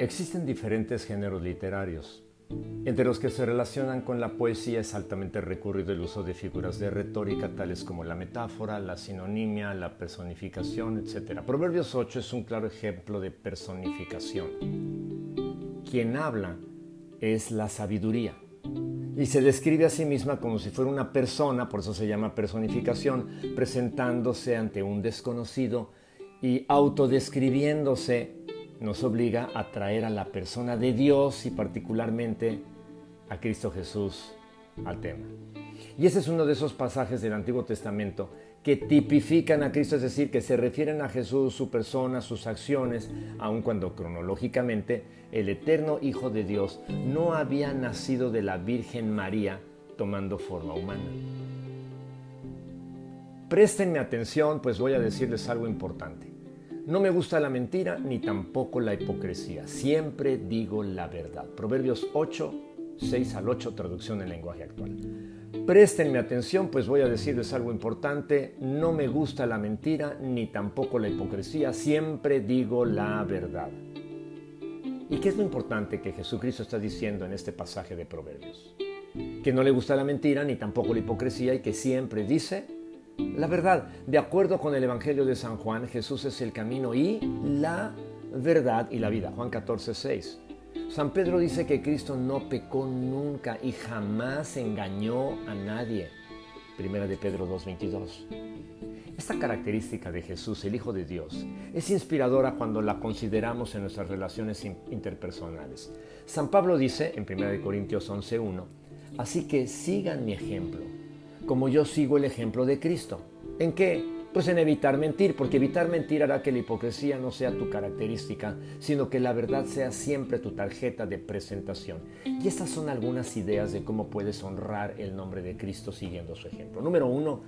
Existen diferentes géneros literarios. Entre los que se relacionan con la poesía es altamente recurrido el uso de figuras de retórica tales como la metáfora, la sinonimia, la personificación, etc. Proverbios 8 es un claro ejemplo de personificación. Quien habla es la sabiduría y se describe a sí misma como si fuera una persona, por eso se llama personificación, presentándose ante un desconocido y autodescribiéndose nos obliga a traer a la persona de Dios y particularmente a Cristo Jesús al tema. Y ese es uno de esos pasajes del Antiguo Testamento que tipifican a Cristo, es decir, que se refieren a Jesús, su persona, sus acciones, aun cuando cronológicamente el eterno Hijo de Dios no había nacido de la Virgen María tomando forma humana. Préstenme atención, pues voy a decirles algo importante. No me gusta la mentira ni tampoco la hipocresía. Siempre digo la verdad. Proverbios 8, 6 al 8, traducción en lenguaje actual. Préstenme atención, pues voy a decirles algo importante. No me gusta la mentira ni tampoco la hipocresía. Siempre digo la verdad. ¿Y qué es lo importante que Jesucristo está diciendo en este pasaje de Proverbios? Que no le gusta la mentira ni tampoco la hipocresía y que siempre dice la verdad, de acuerdo con el Evangelio de San Juan, Jesús es el camino y la verdad y la vida. Juan 14, 6. San Pedro dice que Cristo no pecó nunca y jamás engañó a nadie. Primera de Pedro 2.22. Esta característica de Jesús, el Hijo de Dios, es inspiradora cuando la consideramos en nuestras relaciones interpersonales. San Pablo dice en 1 Corintios 11.1, así que sigan mi ejemplo como yo sigo el ejemplo de Cristo. ¿En qué? Pues en evitar mentir, porque evitar mentir hará que la hipocresía no sea tu característica, sino que la verdad sea siempre tu tarjeta de presentación. Y estas son algunas ideas de cómo puedes honrar el nombre de Cristo siguiendo su ejemplo. Número uno,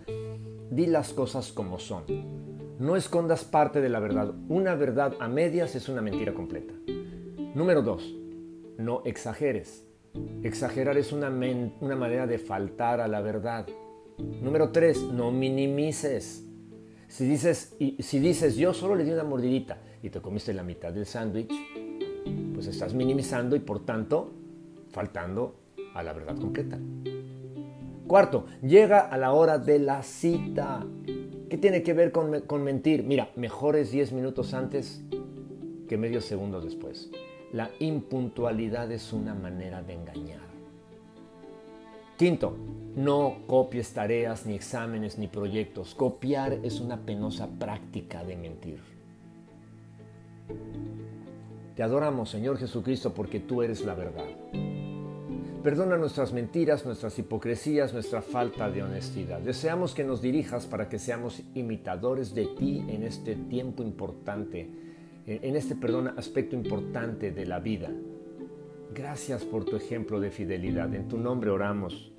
di las cosas como son. No escondas parte de la verdad. Una verdad a medias es una mentira completa. Número dos, no exageres. Exagerar es una, una manera de faltar a la verdad. Número tres, no minimices. Si dices, si dices, yo solo le di una mordidita y te comiste la mitad del sándwich, pues estás minimizando y por tanto faltando a la verdad completa. Cuarto, llega a la hora de la cita. ¿Qué tiene que ver con, con mentir? Mira, mejores 10 minutos antes que medio segundo después. La impuntualidad es una manera de engañar. Quinto, no copies tareas, ni exámenes, ni proyectos. Copiar es una penosa práctica de mentir. Te adoramos, Señor Jesucristo, porque tú eres la verdad. Perdona nuestras mentiras, nuestras hipocresías, nuestra falta de honestidad. Deseamos que nos dirijas para que seamos imitadores de ti en este tiempo importante, en este, perdón, aspecto importante de la vida. Gracias por tu ejemplo de fidelidad. En tu nombre oramos.